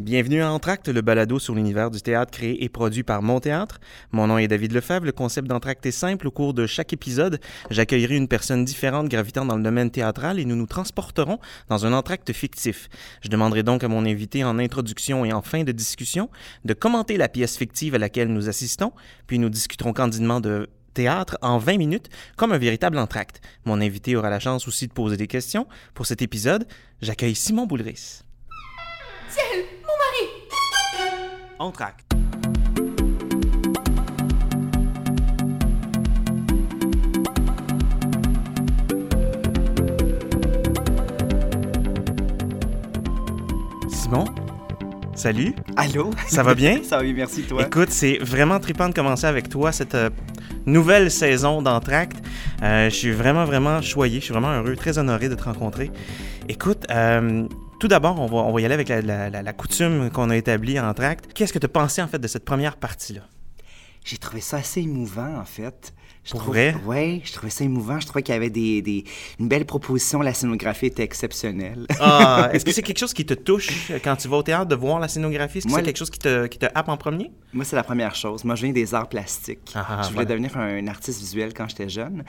Bienvenue à Entracte, le balado sur l'univers du théâtre créé et produit par Mon Théâtre. Mon nom est David Lefebvre. Le concept d'Entracte est simple. Au cours de chaque épisode, j'accueillerai une personne différente gravitant dans le domaine théâtral et nous nous transporterons dans un entracte fictif. Je demanderai donc à mon invité en introduction et en fin de discussion de commenter la pièce fictive à laquelle nous assistons, puis nous discuterons candidement de théâtre en 20 minutes comme un véritable entracte. Mon invité aura la chance aussi de poser des questions. Pour cet épisode, j'accueille Simon Boulris. Ciel! Entracte. Simon, salut. Allô? Ça va bien? Ça va bien, merci toi. Écoute, c'est vraiment trippant de commencer avec toi cette euh, nouvelle saison d'Entracte. Euh, je suis vraiment, vraiment choyé, je suis vraiment heureux, très honoré de te rencontrer. Écoute, euh, tout d'abord, on va, on y aller avec la, la- coutume qu'on a établie en Entracte. Qu'est-ce que tu as pensé en fait de cette première partie-là? J'ai trouvé ça assez émouvant, en fait. Je Pour trouve- vrai? Ouais, je trouvais ça émouvant. Je trouvais qu'il y avait des, des- une belle proposition. La scénographie était exceptionnelle. Ah, est-ce que c'est quelque chose qui te touche euh, quand tu vas au théâtre de voir la scénographie? Est-ce que Moi, c'est quelque chose qui te, qui te happe en premier? Moi, c'est la première chose. Moi, je viens des arts plastiques. Ah, ah, je voulais voilà. devenir un artiste visuel quand j'étais jeune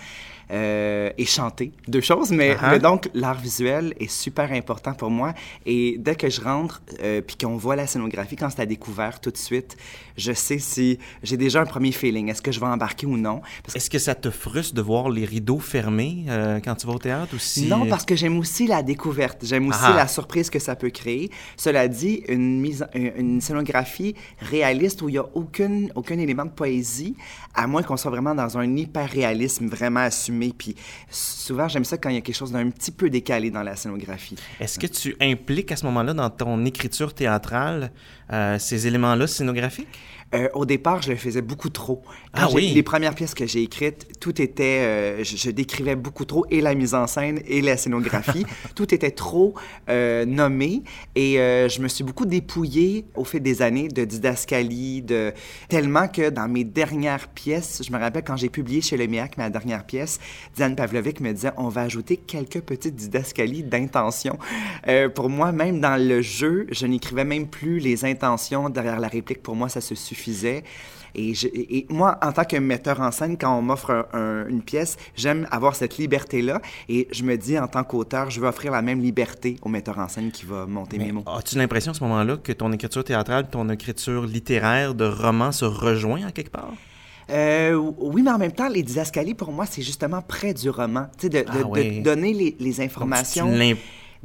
euh, et chanter. Deux choses, mais, ah. mais donc l'art visuel est super important pour moi. Et dès que je rentre euh, puis qu'on voit la scénographie, quand c'est à découvert tout de suite, je sais si j'ai déjà un premier feeling. Est-ce que je vais embarquer ou non? Parce Est-ce que ça te frustre de voir les rideaux fermés euh, quand tu vas au théâtre aussi? Non, parce que j'aime aussi la découverte. J'aime aussi Ah. la surprise que ça peut créer. Cela dit, une, mise, une, une scénographie réaliste où il n'y a aucun, aucun élément de poésie, à moins qu'on soit vraiment dans un hyper-réalisme vraiment assumé. Puis souvent, j'aime ça quand il y a quelque chose d'un petit peu décalé dans la scénographie. Est-ce que tu impliques à ce moment-là dans ton écriture théâtrale euh, ces éléments-là scénographiques? Euh, au départ, je le faisais beaucoup trop. Ah oui? Les premières pièces que j'ai écrites, tout était... euh, je, je décrivais beaucoup trop et la mise en scène et la scénographie. tout était trop euh, nommé et je me suis beaucoup dépouillé au fil des années de didascalie, de... tellement que dans mes dernières pièces, je me rappelle quand j'ai publié chez Le Miac ma dernière pièce, Diane Pavlovic me disait on va ajouter quelques petites didascalies d'intention. Pour moi, même dans le jeu, je n'écrivais même plus les intentions derrière la réplique. Pour moi, ça se suffisait. Et, je- et- et moi, en tant que metteur en scène, quand on m'offre un- un- une pièce, j'aime avoir cette liberté-là. Et je me dis, en tant qu'auteur, je veux offrir la même liberté au metteur en scène qui va monter mes mots. As-tu l'impression à ce moment-là que ton écriture théâtrale, ton écriture littéraire de roman se rejoint en quelque part? Euh, oui, mais en même temps, les didascalies, pour moi, c'est justement près du roman. Tu sais, de, de- Ah de donner les, les Donc, tu-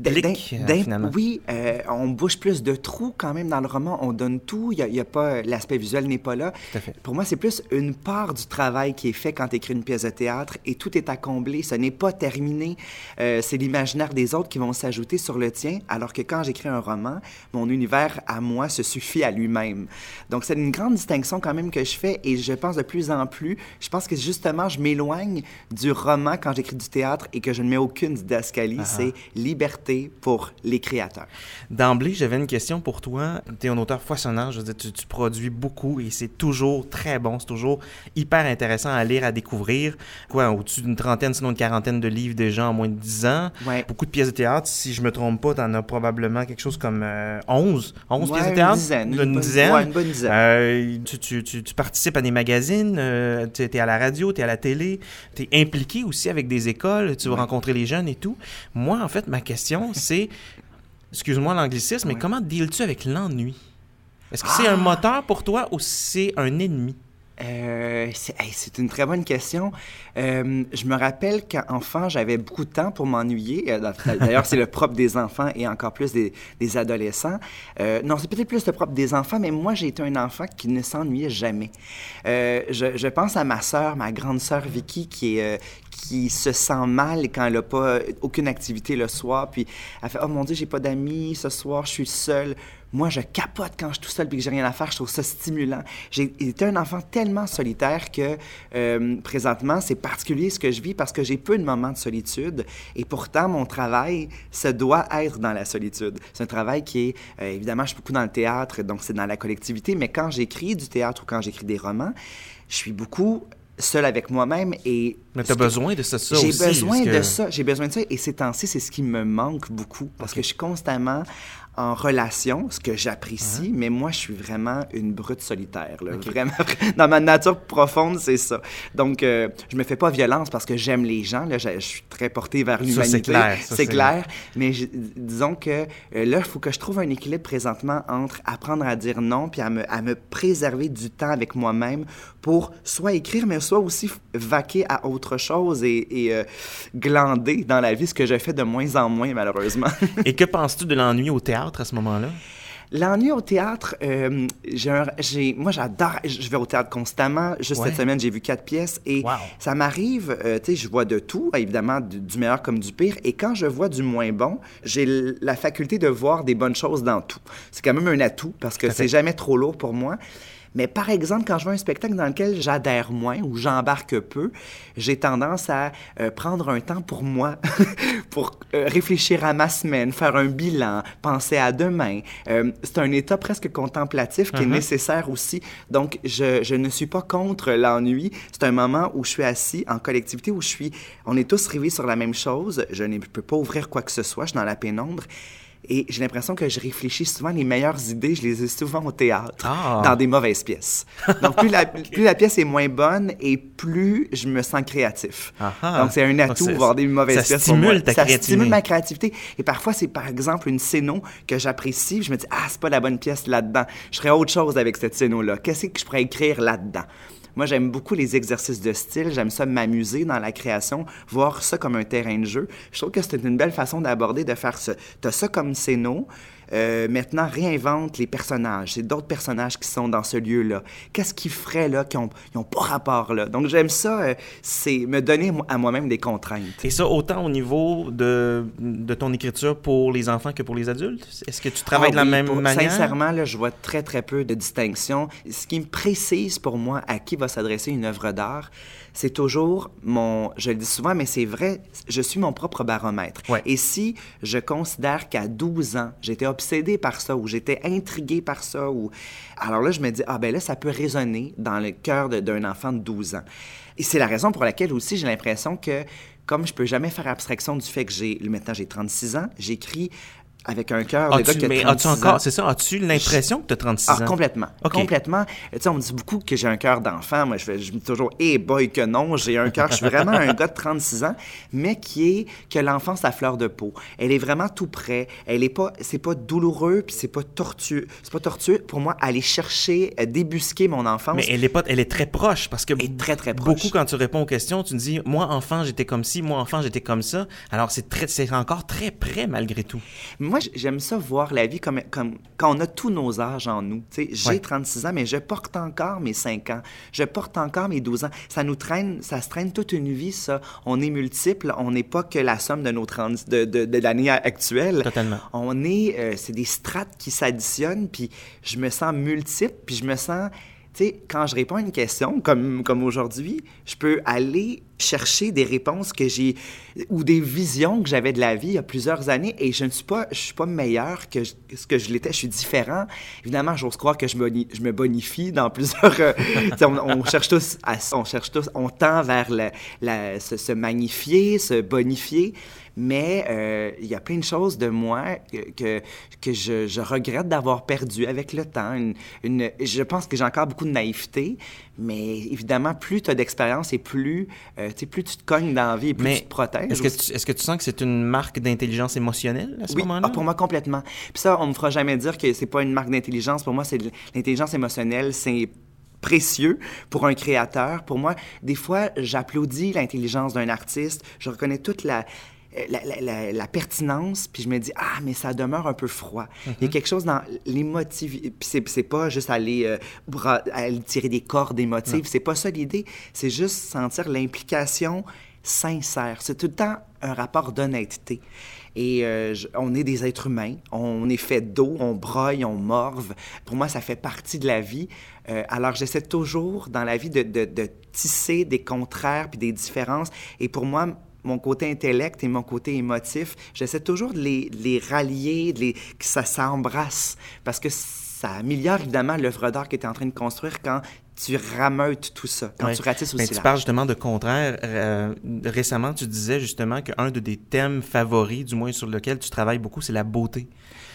euh, finalement. Oui, euh, on bouge plus de trous quand même dans le roman. On donne tout. Il y a, il y a pas l'aspect visuel n'est pas là. Tout à fait. Pour moi, c'est plus une part du travail qui est fait quand tu écris une pièce de théâtre et tout est à combler. Ce n'est pas terminé. Euh, c'est l'imaginaire des autres qui vont s'ajouter sur le tien, alors que quand j'écris un roman, mon univers à moi se suffit à lui-même. Donc, c'est une grande distinction quand même que je fais et je pense de plus en plus. Je pense que justement, je m'éloigne du roman quand j'écris du théâtre et que je ne mets aucune didascalie. C'est liberté pour les créateurs. D'emblée, j'avais une question pour toi. Tu es un auteur foisonnant, je veux dire, tu, tu produis beaucoup et c'est toujours très bon, c'est toujours hyper intéressant à lire, à découvrir. Quoi, au-dessus d'une trentaine, sinon une quarantaine de livres déjà en moins de 10 ans. Ouais. Beaucoup de pièces de théâtre. Si je me trompe pas, t'en as probablement quelque chose comme euh, 11. 11 Ouais, pièces de une théâtre? dizaine, Une, une bonne- dizaine? ouais, une bonne dizaine. Euh, tu, tu- tu- tu participes à des magazines, euh, tu es à la radio, tu es à la télé, tu es impliqué aussi avec des écoles, tu vas rencontrer les jeunes et tout. Moi, en fait, ma question, c'est, excuse-moi l'anglicisme, mais comment deals-tu avec l'ennui? Est-ce que c'est un moteur pour toi ou c'est un ennemi? Euh, c'est une très bonne question. Euh, je me rappelle qu'enfant, j'avais beaucoup de temps pour m'ennuyer. Euh, D'ailleurs, c'est le propre des enfants et encore plus des, adolescents. Non, c'est peut-être plus le propre des enfants, mais moi, j'ai été un enfant qui ne s'ennuyait jamais. Je, pense à ma sœur, ma grande sœur Vicky, qui se sent mal quand elle n'a pas aucune activité le soir, puis elle fait « Oh mon Dieu, j'ai pas d'amis ce soir, je suis seule. » Moi, je capote quand je suis tout seul puis que j'ai rien à faire. Je trouve ça stimulant. J'ai été un enfant tellement solitaire que euh, présentement, c'est particulier ce que je vis parce que j'ai peu de moments de solitude. Et pourtant, mon travail, ça doit être dans la solitude. C'est un travail qui est, euh, évidemment, je suis beaucoup dans le théâtre, donc c'est dans la collectivité. Mais quand j'écris du théâtre ou quand j'écris des romans, je suis beaucoup seul avec moi-même et Mais tu ce as que- besoin de ça, ça j'ai besoin de ça. J'ai besoin de ça. Et ces temps-ci, c'est ce qui me manque beaucoup. Parce que je suis constamment en relation, ce que j'apprécie, mais moi, je suis vraiment une brute solitaire. Là. Vraiment, dans ma nature profonde, c'est ça. Donc, euh, je me fais pas violence parce que j'aime les gens. Là, je, je suis très porté vers l'humanité. c'est clair. C'est clair. Mais je- disons que euh, là, il faut que je trouve un équilibre présentement entre apprendre à dire non puis à me, à me préserver du temps avec moi-même pour soit écrire, mais soit aussi vaquer à autre chose et, et, euh, glander dans la vie, ce que je fais de moins en moins, malheureusement. Et que penses-tu de l'ennui au théâtre? À ce moment-là? L'ennui au théâtre, euh, j'ai moi j'adore, je vais au théâtre constamment. Juste Ouais. cette semaine, j'ai vu quatre pièces et Wow. ça m'arrive, euh, tu sais, je vois de tout, évidemment, du, du meilleur comme du pire. Et quand je vois du moins bon, j'ai la faculté de voir des bonnes choses dans tout. C'est quand même un atout parce que c'est jamais trop lourd pour moi. Mais par exemple, quand je vois un spectacle dans lequel j'adhère moins ou j'embarque peu, j'ai tendance à euh, prendre un temps pour moi, pour euh, réfléchir à ma semaine, faire un bilan, penser à demain. Euh, c'est un état presque contemplatif qui est Mhm. nécessaire aussi. Donc, je, je ne suis pas contre l'ennui. C'est un moment où je suis assis en collectivité, où je suis... On est tous rivés sur la même chose. Je ne peux pas ouvrir quoi que ce soit. Je suis dans la pénombre. Et j'ai l'impression que je réfléchis souvent, les meilleures idées, je les ai souvent au théâtre, Ah. dans des mauvaises pièces. Donc, plus la, plus la pièce est moins bonne et plus je me sens créatif. Ah ah. Donc, c'est un atout, voir des mauvaises ça pièces. pour stimule moi. ta ça créativité. stimule ma créativité. Et parfois, c'est par exemple une scéno que j'apprécie. Je me dis, ah, c'est pas la bonne pièce là-dedans. Je ferais autre chose avec cette scéno-là. Qu'est-ce que je pourrais écrire là-dedans? Moi, j'aime beaucoup les exercices de style. J'aime ça m'amuser dans la création, voir ça comme un terrain de jeu. Je trouve que c'est une belle façon d'aborder, de faire ça. T'as ça comme scéno. Euh, maintenant, réinvente les personnages. C'est d'autres personnages qui sont dans ce lieu-là. Qu'est-ce qu'ils feraient là, qui n'ont pas rapport là? Donc, j'aime ça, euh, c'est me donner à moi-même des contraintes. Et ça, autant au niveau de, de ton écriture pour les enfants que pour les adultes? Est-ce que tu travailles Ah de la oui, même pour- manière? Sincèrement, là, je vois très, très peu de distinction. Ce qui me précise pour moi à qui va s'adresser une œuvre d'art, c'est toujours mon... Je le dis souvent, mais c'est vrai, je suis mon propre baromètre. Ouais. Et si je considère qu'à 12 ans, j'étais obsédé par ça, ou j'étais intrigué par ça, ou... Alors là, je me dis, ah ben là, ça peut résonner dans le cœur d'un enfant de 12 ans. Et c'est la raison pour laquelle aussi j'ai l'impression que, comme je peux jamais faire abstraction du fait que j'ai... Maintenant, j'ai 36 ans, j'écris avec un cœur de gars As-tu, qui a mais 36 as-tu ans. encore, c'est ça, as-tu l'impression que tu as 36 Ah, ans? complètement. OK. Complètement. Tu sais, on me dit beaucoup que j'ai un cœur d'enfant. Moi, je, fais, je me dis toujours, eh boy, que non, j'ai un cœur. Je suis vraiment un gars de 36 ans, mais qui est, que l'enfance à fleur de peau. Elle est vraiment tout près. Elle est pas, c'est pas douloureux, puis c'est pas tortueux. C'est pas tortueux pour moi aller chercher, euh, débusquer mon enfance. Mais elle est, pas, elle est très proche parce que Elle est très, très proche. beaucoup, quand tu réponds aux questions, tu me dis Moi, enfant, j'étais comme ci, moi, enfant, j'étais comme ça. Alors, c'est, très, c'est encore très près malgré tout. Moi, j- j'aime ça voir la vie comme, comme quand on a tous nos âges en nous. J'ai Ouais. 36 ans, mais je porte encore mes 5 ans. Je porte encore mes 12 ans. Ça nous traîne, ça se traîne toute une vie, ça. On est multiples, on n'est pas que la somme de nos 30, de, de, de l'année actuelle. Totalement. On est, euh, c'est des strates qui s'additionnent, puis je me sens multiple, puis je me sens... Quand je réponds à une question, comme, comme aujourd'hui, je peux aller chercher des réponses que j'ai ou des visions que j'avais de la vie il y a plusieurs années et je ne suis pas je suis pas meilleur que ce que je l'étais. Je suis différent. Évidemment j'ose croire que je, me bonifie dans plusieurs euh, on, cherche tous à, on cherche tous on tend vers se magnifier se bonifier mais euh, il y a plein de choses de moi que, que, je, je regrette d'avoir perdu avec le temps. Une, une- je pense que j'ai encore beaucoup de naïveté, mais évidemment, plus tu as d'expérience et plus, euh, plus tu te cognes dans la vie et plus Mais tu te protèges. Est-ce que, est-ce que tu sens que c'est une marque d'intelligence émotionnelle à ce Oui, moment-là? ah, pour moi complètement. Puis ça, on me fera jamais dire que c'est pas une marque d'intelligence. Pour moi, c'est l'intelligence émotionnelle, c'est précieux pour un créateur. Pour moi, des fois, j'applaudis l'intelligence d'un artiste. Je reconnais toute la la, la- pertinence, puis je me dis, ah, mais ça demeure un peu froid. Il y a quelque chose dans l'émotive, puis c'est, pas juste aller, euh, bra- aller tirer des cordes émotives, c'est pas ça l'idée, c'est juste sentir l'implication sincère. C'est tout le temps un rapport d'honnêteté. Et euh, je- on est des êtres humains, on est fait d'eau, on broille, on morve. Pour moi, ça fait partie de la vie. Euh, alors, j'essaie toujours dans la vie de, de- de tisser des contraires puis des différences. Et pour moi, mon côté intellect et mon côté émotif, j'essaie toujours de les, les rallier, de les, que ça s'embrasse. Parce que ça améliore évidemment l'œuvre d'art que tu es en train de construire quand tu rameutes tout ça, quand Ouais. tu ratisses Mais aussi tu large. parles justement de contraire. Euh, récemment, tu disais justement qu'un de tes thèmes favoris, du moins sur lequel tu travailles beaucoup, c'est la beauté.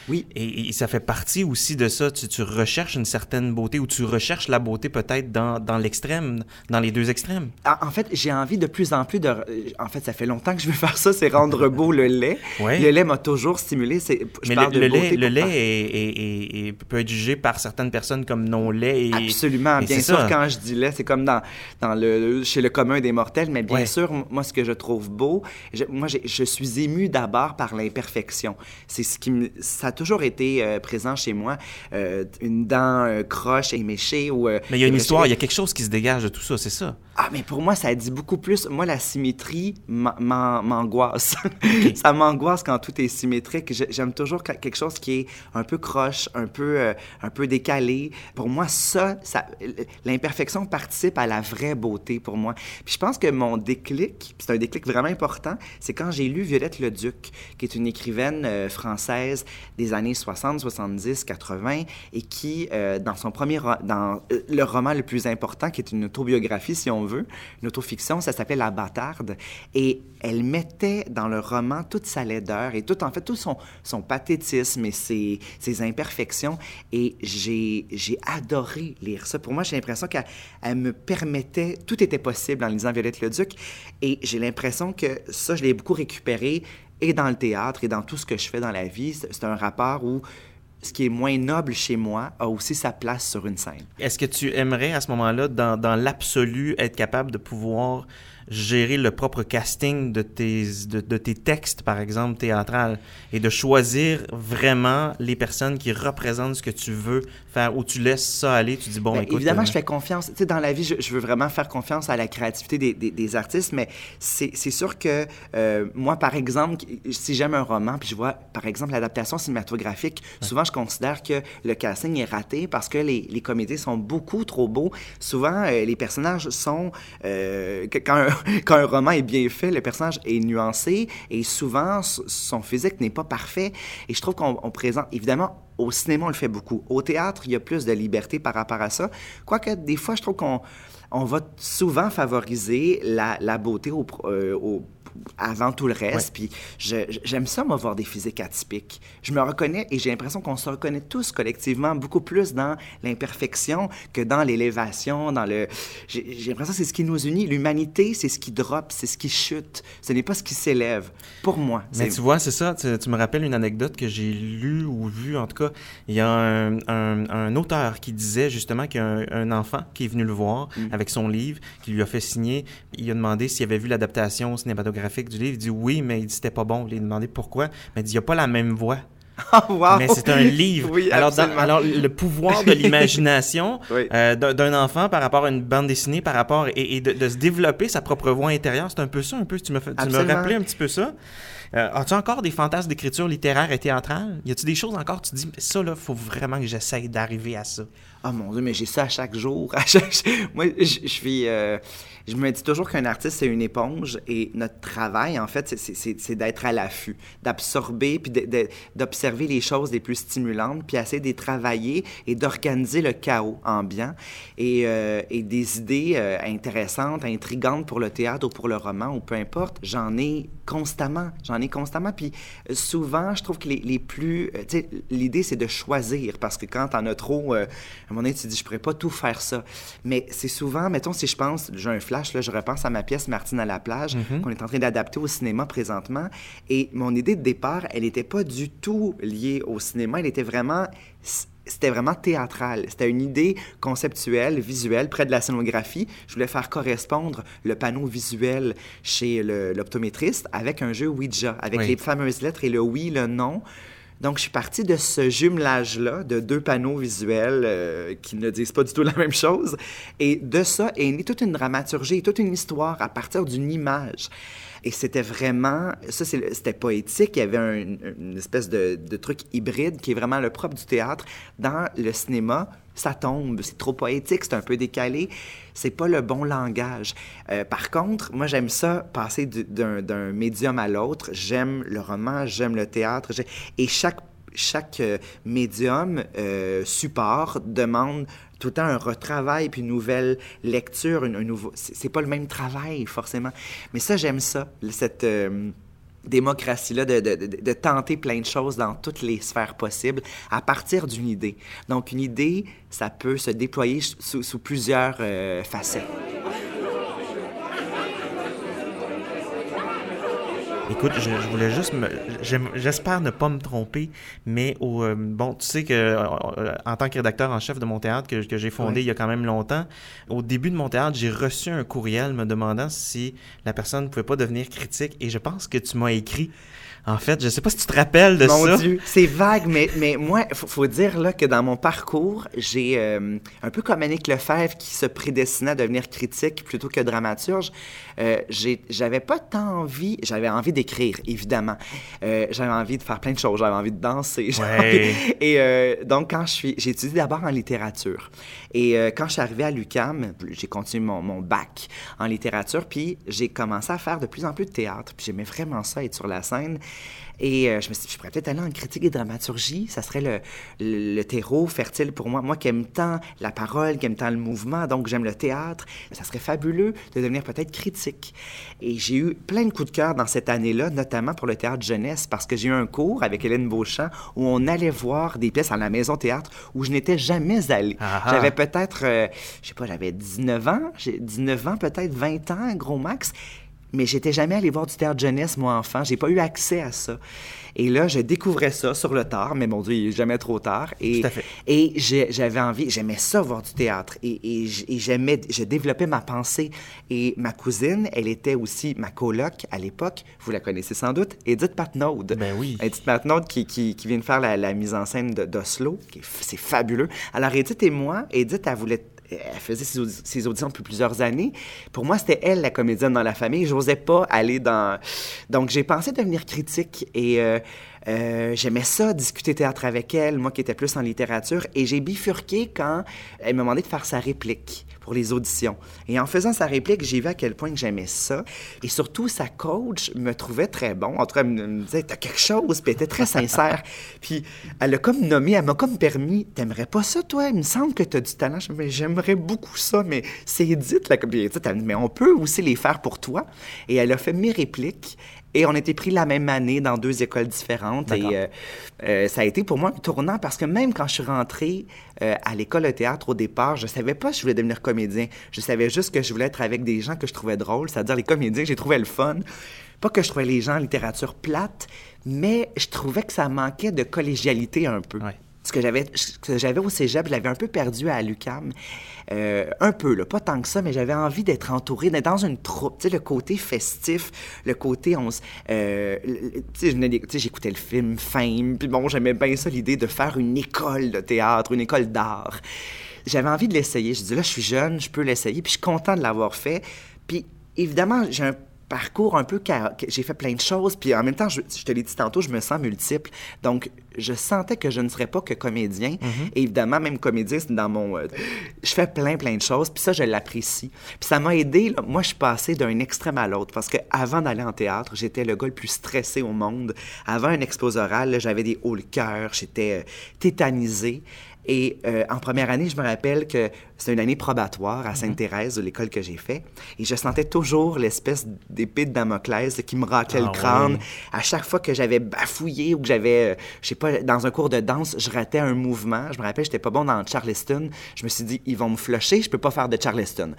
Oui. Et, et ça fait partie aussi de ça. Tu, tu, recherches une certaine beauté ou tu recherches la beauté peut-être dans, dans l'extrême, dans les deux extrêmes. Ah, en fait, j'ai envie de plus en plus de. En fait, ça fait longtemps que je veux faire ça, c'est rendre beau le lait. Ouais. Le lait m'a toujours stimulé. Je Mais parle le, de le beauté lait, le lait est- est- est- peut être jugé par certaines personnes comme non lait. Et, Absolument. et Bien c'est sûr, quand je dis lait, c'est comme dans, dans le, chez le commun des mortels, mais bien Ouais. sûr, moi, ce que je trouve beau, je- moi, je suis ému d'abord par l'imperfection. C'est ce qui me, ça a toujours été euh, présent chez moi. Euh, une dent euh, croche et méchée ou... Mais il y a une histoire, il y a quelque chose qui se dégage de tout ça, c'est ça. Ah, mais pour moi, ça dit beaucoup plus. Moi, la symétrie m'an- m'an- m'angoisse. ça m'angoisse quand tout est symétrique. J'ai- J'aime toujours que- quelque chose qui est un peu croche, un peu, euh, un peu décalé. Pour moi, ça, ça l'imperfection participe à la vraie beauté pour moi. Puis je pense que mon déclic, c'est un déclic vraiment important, c'est quand j'ai lu Violette Leduc, qui est une écrivaine euh, française des années 60, 70, 80, et qui, euh, dans son premier, dans euh, le roman le plus important, qui est une autobiographie, si on veut, une autofiction, ça s'appelait La bâtarde, et elle mettait dans le roman toute sa laideur et tout, en fait, tout son, son pathétisme et ses, ses imperfections, et j'ai adoré lire ça. Pour moi, j'ai l'impression qu'elle elle me permettait, tout était possible en lisant Violette Leduc, et j'ai l'impression que ça, je l'ai beaucoup récupéré et dans le théâtre et dans tout ce que je fais dans la vie. C'est c'est un rapport où ce qui est moins noble chez moi a aussi sa place sur une scène. Est-ce que tu aimerais à ce moment-là, dans, dans l'absolu, être capable de pouvoir gérer le propre casting de tes, de, de tes textes, par exemple, théâtrales, et de choisir vraiment les personnes qui représentent ce que tu veux faire, ou tu laisses ça aller, tu dis, bon, Ben, écoute... évidemment, euh, je fais confiance. Tu sais, dans la vie, je, je veux vraiment faire confiance à la créativité des, des- des artistes, mais c'est c'est sûr que euh, moi, par exemple, si j'aime un roman, puis je vois, par exemple, l'adaptation cinématographique, souvent, je considère que le casting est raté parce que les, les comédiens sont beaucoup trop beaux. Souvent, euh, les personnages sont... euh, quand, un, quand un roman est bien fait, le personnage est nuancé et souvent, son physique n'est pas parfait. Et je trouve qu'on on présente... Évidemment, au cinéma, on le fait beaucoup. Au théâtre, il y a plus de liberté par rapport à ça. Quoique, des fois, je trouve qu'on on va souvent favoriser la, beauté au, euh, au- avant tout le reste. Puis j'aime ça, moi, voir des physiques atypiques. Je me reconnais et j'ai l'impression qu'on se reconnaît tous collectivement beaucoup plus dans l'imperfection que dans l'élévation, dans le... J'ai l'impression que c'est ce qui nous unit. L'humanité, c'est ce qui drop, c'est ce qui chute. Ce n'est pas ce qui s'élève. Pour moi. Mais tu vois, c'est ça. Tu, tu me rappelles une anecdote que j'ai lue ou vue, en tout cas. Il y a un, un- un auteur qui disait justement qu'il y a un, un enfant qui est venu le voir Mm. avec son livre, qui lui a fait signer. Il a demandé s'il avait vu l'adaptation cinématographique du livre. Il dit oui, mais il dit c'était pas bon. Il a demandé pourquoi. Mais il dit il n'y a pas la même voix. Ah, wow! Mais c'est un livre. Oui, alors, dans- alors, le pouvoir de l'imagination Oui. euh, d'un enfant par rapport à une bande dessinée, par rapport et, et de, de se développer sa propre voix intérieure, c'est un peu ça, un peu. Tu me, tu me rappelais un petit peu ça. Euh, As-tu encore des fantasmes d'écriture littéraire et théâtrale? Y a-tu des choses encore, tu te dis, ça, là, faut vraiment que j'essaye d'arriver à ça? Ah mon Dieu, mais j'ai ça à chaque jour. Moi, je, suis. euh, je me dis toujours qu'un artiste, c'est une éponge et notre travail, en fait, c'est- d'être à l'affût, d'absorber puis d'observer les choses les plus stimulantes, puis essayer de les travailler et d'organiser le chaos ambiant et, euh, et des idées euh, intéressantes, intrigantes pour le théâtre ou pour le roman ou peu importe. J'en ai constamment. J'en ai constamment. Puis souvent, je trouve que les, plus. tu sais, l'idée, c'est de choisir parce que quand t'en as trop, un moment donné, tu te dis, je pourrais pas tout faire ça. Mais c'est souvent, mettons, si je pense, j'ai un flash, là, je repense à ma pièce Martine à la plage, qu'on est en train d'adapter au cinéma présentement. Et mon idée de départ, elle n'était pas du tout liée au cinéma. Elle était vraiment c'était vraiment théâtral. C'était une idée conceptuelle, visuelle, près de la scénographie. Je voulais faire correspondre le panneau visuel chez l'optométriste avec un jeu Ouija, avec Oui. les fameuses lettres et le oui, le non. Donc, je suis parti de ce jumelage-là, de deux panneaux visuels euh, qui ne disent pas du tout la même chose. Et de ça est née toute une dramaturgie, toute une histoire à partir d'une image. Et c'était vraiment, ça c'était poétique, il y avait un- une espèce de, truc hybride qui est vraiment le propre du théâtre. Dans le cinéma, ça tombe, c'est trop poétique, c'est un peu décalé, c'est pas le bon langage. Euh, par contre, moi j'aime ça, passer du- d'un médium à l'autre, j'aime le roman, j'aime le théâtre, et chaque chaque euh, médium, euh, support, demande tout le temps un retravail, puis une nouvelle lecture, un, nouveau... C'est pas le même travail, forcément. Mais ça, j'aime ça, cette... euh, démocratie-là de, de, de, tenter plein de choses dans toutes les sphères possibles à partir d'une idée. Donc, une idée, ça peut se déployer sous, plusieurs facettes. Écoute, je, je voulais juste me. J'espère ne pas me tromper, mais au, euh, bon, tu sais que euh, euh, en tant que rédacteur en chef de mon théâtre que, que j'ai fondé il y a quand même longtemps, au début de mon théâtre, j'ai reçu un courriel me demandant si la personne ne pouvait pas devenir critique et je pense que tu m'as écrit. En fait, je sais pas si tu te rappelles de Mon ça. Dieu, c'est vague, mais, mais moi, faut, faut dire là, que dans mon parcours, j'ai euh, un peu comme Annick Lefebvre qui se prédestinait à devenir critique plutôt que dramaturge. Euh, j'avais pas tant envie, j'avais envie d'écrire, évidemment. Euh, j'avais envie de faire plein de choses, j'avais envie de danser. j'avais Ouais. envie- Et euh, donc, quand je suis, j'ai étudié d'abord en littérature. Et quand je suis arrivé à l'UCAM, j'ai continué mon, mon bac en littérature, puis j'ai commencé à faire de plus en plus de théâtre. Puis j'aimais vraiment ça, être sur la scène. Et euh, je me suis dit, je pourrais peut-être aller en critique et dramaturgie. Ça serait le, le, le terreau fertile pour moi. Moi qui aime tant la parole, qui aime tant le mouvement, donc j'aime le théâtre. Ça serait fabuleux de devenir peut-être critique. Et j'ai eu plein de coups de cœur dans cette année-là, notamment pour le théâtre jeunesse, parce que j'ai eu un cours avec Hélène Beauchamp où on allait voir des pièces à la maison théâtre où je n'étais jamais allé. Ah ah. J'avais peut-être, euh, je sais pas, j'avais 19 ans, j'ai 19 ans, peut-être 20 ans, gros max. Mais j'étais jamais allé voir du théâtre jeunesse, moi, enfant. J'ai pas eu accès à ça. Et là, je découvrais ça sur le tard, mais mon Dieu, il est jamais trop tard. Et, Tout à fait. et j'avais envie, j'aimais ça, voir du théâtre. Et, j'aimais, je développais ma pensée. Et ma cousine, elle était aussi ma coloc à l'époque. Vous la connaissez sans doute, Edith Patnaud. Ben oui. Edith Patnaud qui, qui, qui vient de faire la, la mise en scène d'Oslo. C'est fabuleux. Alors, Edith et moi, Edith, elle voulait elle faisait ses, audi- ses auditions depuis plusieurs années. Pour moi, c'était elle la comédienne dans la famille. J'osais pas aller dans. Donc, j'ai pensé devenir critique et euh, euh, j'aimais ça, discuter théâtre avec elle, moi qui étais plus en littérature. Et j'ai bifurqué quand elle m'a demandé de faire sa réplique pour les auditions. Et en faisant sa réplique, j'ai vu à quel point que j'aimais ça. Et surtout, sa coach me trouvait très bon. En tout cas, elle me disait, t'as quelque chose, puis elle était très sincère. puis elle a comme nommé, elle m'a comme permis, t'aimerais pas ça, toi? Il me semble que t'as du talent. Mais j'aimerais beaucoup ça, mais c'est Edith, là. Puis elle dit, mais on peut aussi les faire pour toi. Et elle a fait mes répliques. Et on était pris la même année dans deux écoles différentes. Et euh, euh, ça a été pour moi un tournant parce que même quand je suis rentrée euh, à l'école de théâtre au départ, je savais pas si je voulais devenir comédien. Je savais juste que je voulais être avec des gens que je trouvais drôles, c'est-à-dire les comédiens que j'ai trouvé le fun. Pas que je trouvais les gens en littérature plate, mais je trouvais que ça manquait de collégialité un peu. Ouais. Ce que j'avais, j'avais au cégep, je l'avais un peu perdu à l'UCAM. Euh, un peu, là, pas tant que ça, mais j'avais envie d'être entouré, d'être dans une troupe. Tu sais, le côté festif, le côté, on euh, tu sais, j'écoutais le film Fame, puis bon, j'aimais bien ça, l'idée de faire une école de théâtre, une école d'art. J'avais envie de l'essayer. Je dis là, je suis jeune, je peux l'essayer, puis je suis content de l'avoir fait. Puis évidemment, j'ai un parcours un peu j'ai fait plein de choses puis en même temps je, je te l'ai dit tantôt je me sens multiple donc je sentais que je ne serais pas que comédien. Et évidemment même comédien c'est dans mon euh, je fais plein plein de choses puis ça je l'apprécie. Puis ça m'a aidé là. moi je suis passé d'un extrême à l'autre parce que avant d'aller en théâtre j'étais le gars le plus stressé au monde. Avant un expose oral j'avais des hauts le cœur j'étais euh, tétanisé et euh, en première année, je me rappelle que c'était une année probatoire à Sainte-Thérèse, de l'école que j'ai fait. Et je sentais toujours l'espèce d'épée de Damoclès qui me raclait Ah le crâne. oui. À chaque fois que j'avais bafouillé ou que j'avais, euh, je sais pas, dans un cours de danse, je ratais un mouvement. Je me rappelle, j'étais pas bon dans le Charleston. Je me suis dit, ils vont me flusher, je peux pas faire de Charleston.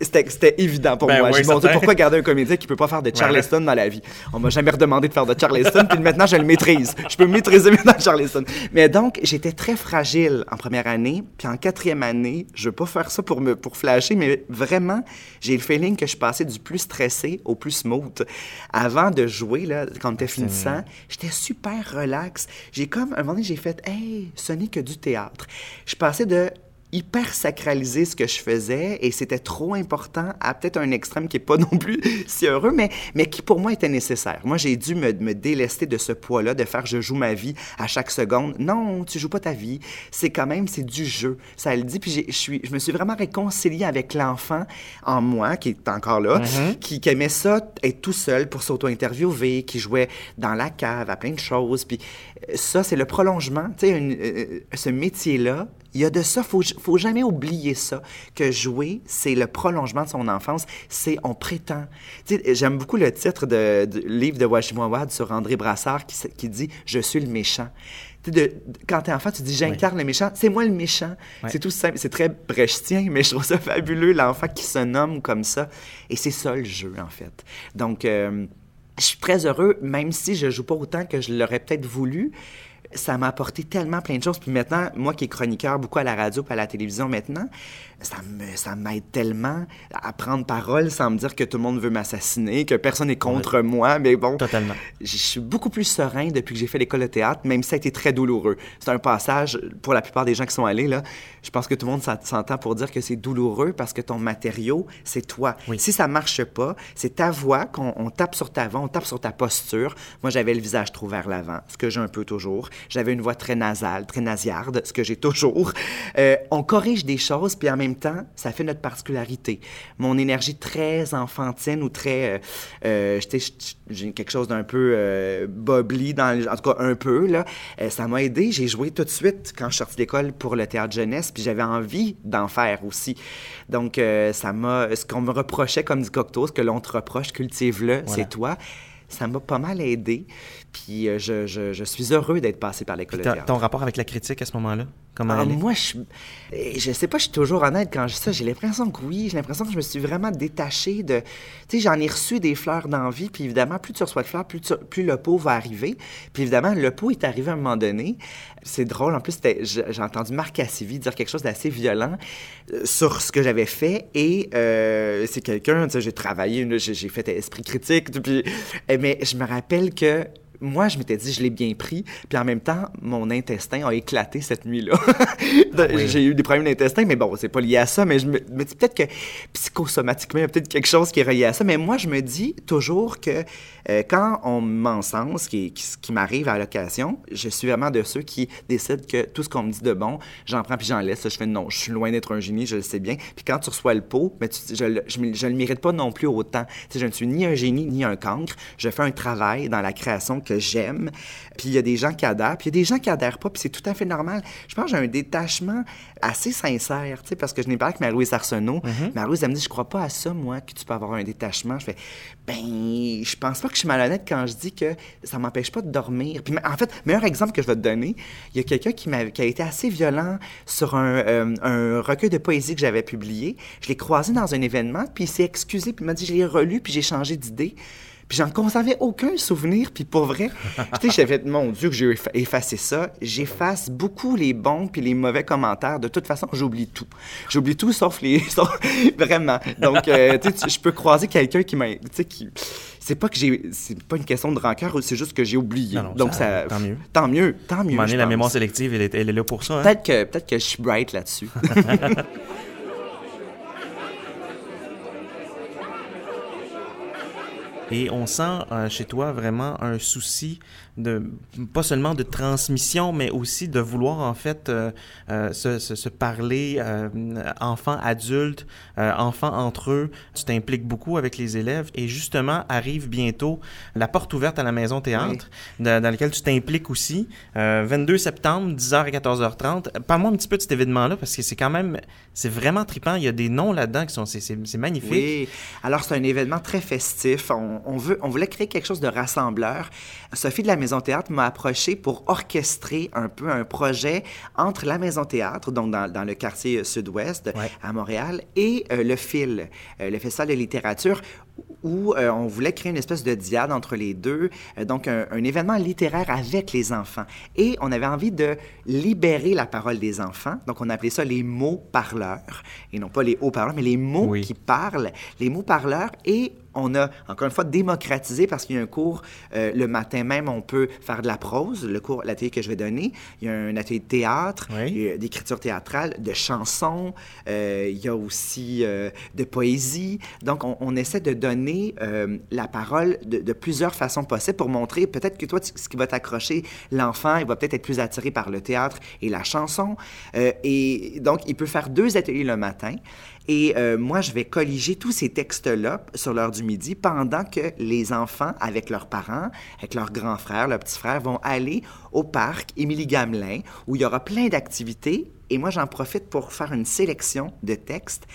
C'était- évident pour Ben moi. oui, J'ai dit, pourquoi garder un comédien qui peut pas faire de Charleston dans la vie? On m'a jamais redemandé de faire de Charleston, puis maintenant, je le maîtrise. Je peux maîtriser maintenant Charleston. Mais donc, j'étais très fragile en première année, puis en quatrième année, je pas faire ça pour me pour flasher, mais vraiment, j'ai le feeling que je passais du plus stressé au plus smooth. Avant de jouer, là, quand on était finissant, j'étais super relax. J'ai comme, un moment donné, j'ai fait, hey, ce n'est que du théâtre. Je passais de hyper sacraliser ce que je faisais et c'était trop important à peut-être un extrême qui est pas non plus si heureux, mais, mais qui pour moi était nécessaire. Moi, j'ai dû me, me délester de ce poids-là, de faire je joue ma vie à chaque seconde. Non, tu joues pas ta vie. C'est quand même, c'est du jeu. Ça le dit. Puis je suis, je me suis vraiment réconcilié avec l'enfant en moi, qui est encore là, qui, qui aimait ça, être tout seul pour s'auto-interviewer, qui jouait dans la cave à plein de choses. Puis euh, ça, c'est le prolongement. Tu sais, une- euh, ce métier-là, il y a de ça, faut, faut jamais oublier ça, que jouer, c'est le prolongement de son enfance, c'est on prétend. J'aime beaucoup le titre de, du livre de Washington Wad sur André Brassard qui, qui dit « Je suis le méchant ». De, quand t'es enfant, tu dis j'incarne le méchant, c'est moi le méchant. C'est tout simple, c'est très brechtien, mais je trouve ça fabuleux, l'enfant qui se nomme comme ça. Et c'est ça le jeu, en fait. Donc, euh, je suis très heureux, même si je joue pas autant que je l'aurais peut-être voulu ça m'a apporté tellement plein de choses. Puis maintenant, moi qui est chroniqueur beaucoup à la radio et à la télévision maintenant, ça me ça m'aide tellement à prendre parole sans me dire que tout le monde veut m'assassiner, que personne n'est contre moi. Mais bon, totalement. Je suis beaucoup plus serein depuis que j'ai fait l'école de théâtre, même si ça a été très douloureux. C'est un passage pour la plupart des gens qui sont allés là. Je pense que tout le monde s'entend pour dire que c'est douloureux parce que ton matériau, c'est toi. Si ça marche pas, c'est ta voix qu'on tape sur ta voix, on tape sur ta posture. Moi, j'avais le visage trop vers l'avant, ce que j'ai un peu toujours. J'avais une voix très nasale, très nasillarde, ce que j'ai toujours. Euh, on corrige des choses, puis en même temps, ça fait notre particularité. Mon énergie très enfantine ou très... Euh, euh j'ai quelque chose d'un peu euh, bobli, dans, en tout cas un peu, là. Euh, ça m'a aidé. J'ai joué tout de suite quand je suis sorti d'école pour le théâtre jeunesse, puis j'avais envie d'en faire aussi. Donc, ça m'a... Ce qu'on me reprochait comme du cocteau, ce que l'on te reproche, cultive-le, c'est toi ça m'a pas mal aidé. Puis euh, je, je, je, suis heureux d'être passé par l'école de théâtre. Ton rapport avec la critique à ce moment-là? Comment ah, moi, je, je sais pas, je suis toujours honnête quand je dis ça. J'ai l'impression que oui. J'ai l'impression que je me suis vraiment détaché de. Tu sais, j'en ai reçu des fleurs d'envie. Puis évidemment, plus tu reçois de fleurs, plus, plus le pot va arriver. Puis évidemment, le pot est arrivé à un moment donné. C'est drôle. En plus, j'ai entendu Marc Cassivi dire quelque chose d'assez violent euh, sur ce que j'avais fait. Et euh, c'est quelqu'un, tu sais, j'ai travaillé, j'ai fait esprit critique. Puis, mais je me rappelle que moi, je m'étais dit, je l'ai bien pris. Puis en même temps, mon intestin a éclaté cette nuit-là. Ah j'ai eu des problèmes d'intestin, mais bon, c'est pas lié à ça. Mais je me, dis peut-être que psychosomatiquement, il y a peut-être quelque chose qui est relié à ça. Mais moi, je me dis toujours que euh, quand on m'encense, qui, qui, qui m'arrive à l'occasion, je suis vraiment de ceux qui décident que tout ce qu'on me dit de bon, j'en prends puis j'en laisse. Je fais non, je suis loin d'être un génie, je le sais bien. Puis quand tu reçois le pot, mais tu, je, ne le mérite pas non plus autant. je ne suis ni un génie ni un cancre. Je fais un travail dans la création que j'aime. Puis il y a des gens qui adhèrent, puis il y a des gens qui adhèrent pas, puis c'est tout à fait normal. Je pense que j'ai un détachement assez sincère, tu sais, parce que je n'ai pas avec Marie-Louise Arsenault. Mm-hmm. Marie-Louise, elle me dit, je crois pas à ça, moi, que tu peux avoir un détachement. Je fais, ben, je pense pas que je suis malhonnête quand je dis que ça m'empêche pas de dormir. Puis en fait, meilleur exemple que je vais te donner, il y a quelqu'un qui, qui a été assez violent sur un, euh, un recueil de poésie que j'avais publié. Je l'ai croisé dans un événement, puis il s'est excusé, puis il m'a dit, je l'ai relu, puis j'ai changé d'idée. Puis j'en conservais aucun souvenir. Puis pour vrai, tu sais, j'avais, mon Dieu, que j'ai effacé ça. J'efface beaucoup les bons puis les mauvais commentaires. De toute façon, j'oublie tout. J'oublie tout sauf les. vraiment. Donc, euh, tu sais, je peux croiser quelqu'un qui m'a. Tu sais, qui. C'est pas que j'ai. C'est pas une question de rancœur, c'est juste que j'ai oublié. Donc, ça, Tant mieux. Tant mieux. Tant mieux. la mémoire sélective, elle est, elle est là pour ça. Hein? Peut-être que, peut que je suis bright là-dessus. Et on sent euh, chez toi vraiment un souci de pas seulement de transmission, mais aussi de vouloir en fait euh, euh se, se, se, parler euh, enfants, adultes, euh, enfants entre eux. Tu t'impliques beaucoup avec les élèves et justement arrive bientôt la porte ouverte à la maison théâtre dans, dans laquelle tu t'impliques aussi. 22 septembre, 10h à 14h30. Parle-moi un petit peu de cet événement-là parce que c'est quand même, c'est vraiment trippant. Il y a des noms là-dedans qui sont, c'est magnifique. Oui. Alors c'est un événement très festif. On, on, veut, on voulait créer quelque chose de rassembleur. Sophie de la Maison Théâtre m'a approché pour orchestrer un peu un projet entre la Maison Théâtre, donc dans, dans le quartier sud-ouest à Montréal, et euh, le FIL, euh, le Festival de littérature, où euh, on voulait créer une espèce de diade entre les deux, donc un, un, événement littéraire avec les enfants. Et on avait envie de libérer la parole des enfants, donc on appelait ça les mots parleurs, et non pas les hauts parleurs, mais les mots qui parlent, les mots parleurs, et on a, encore une fois, démocratisé parce qu'il y a un cours euh, le matin même, on peut faire de la prose, le cours, l'atelier que je vais donner. Il y a un atelier de théâtre, d'écriture théâtrale, de chansons. Euh, il y a aussi euh, de poésie. Donc, on, essaie de donner la parole de, plusieurs façons possibles pour montrer peut-être que toi, ce qui va t'accrocher, l'enfant, il va peut-être être plus attiré par le théâtre et la chanson. et donc, il peut faire deux ateliers le matin. Et moi, je vais colliger tous ces textes-là sur l'heure du midi pendant que les enfants, avec leurs parents, avec leurs grands frères, leurs petits frères, vont aller au parc Émilie Gamelin où il y aura plein d'activités. Et moi, j'en profite pour faire une sélection de textes.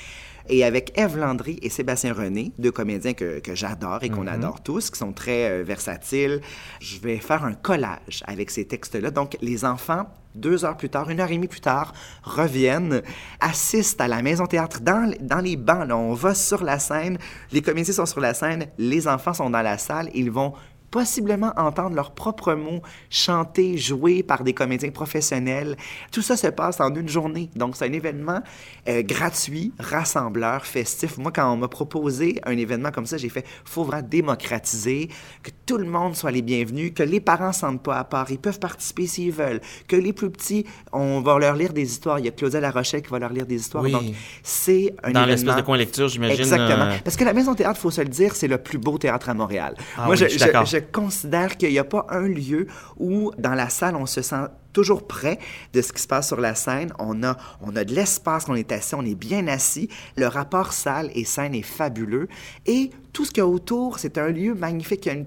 Et avec Eve Landry et Sébastien René, deux comédiens que, que j'adore et qu'on adore tous, qui sont très euh, versatiles, je vais faire un collage avec ces textes-là. Donc, les enfants deux heures plus tard, une heure et demie plus tard, reviennent, assistent à la maison théâtre dans, dans les bancs. Là, on va sur la scène, les comédiens sont sur la scène, les enfants sont dans la salle, ils vont possiblement entendre leurs propres mots chantés, joués par des comédiens professionnels. Tout ça se passe en une journée. Donc, c'est un événement euh, gratuit, rassembleur, festif. Moi, quand on m'a proposé un événement comme ça, j'ai fait, faut vraiment démocratiser, que tout le monde soit les bienvenus, que les parents ne sentent pas à part, ils peuvent participer s'ils veulent, que les plus petits, on va leur lire des histoires. Il y a Claudia Larochelle qui va leur lire des histoires. Oui. Donc, c'est un Dans l'espèce de coin lecture, j'imagine. Exactement. euh, Parce que la Maison Théâtre, faut se le dire, c'est le plus beau théâtre à Montréal. Ah Moi, oui, je, je je considère qu'il n'y a pas un lieu où, dans la salle, on se sent toujours près de ce qui se passe sur la scène. On a, on a de l'espace, on est assis, on est bien assis. Le rapport salle et scène est fabuleux. Et tout ce qu'il y a autour, c'est un lieu magnifique. Il y a un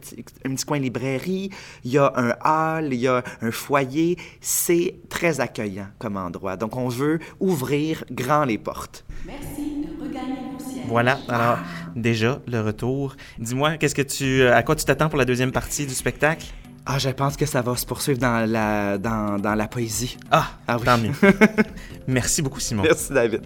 petit, coin librairie, il y a un hall, il y a un foyer. C'est très accueillant comme endroit. Donc, on veut ouvrir grand les portes. Merci de. Voilà, alors déjà le retour. Dis-moi, qu'est-ce que tu, à quoi tu t'attends pour la deuxième partie du spectacle? Ah, je pense que ça va se poursuivre dans la, dans, dans la poésie. Ah, Ah oui. tant mieux. Merci beaucoup, Simon. Merci, David.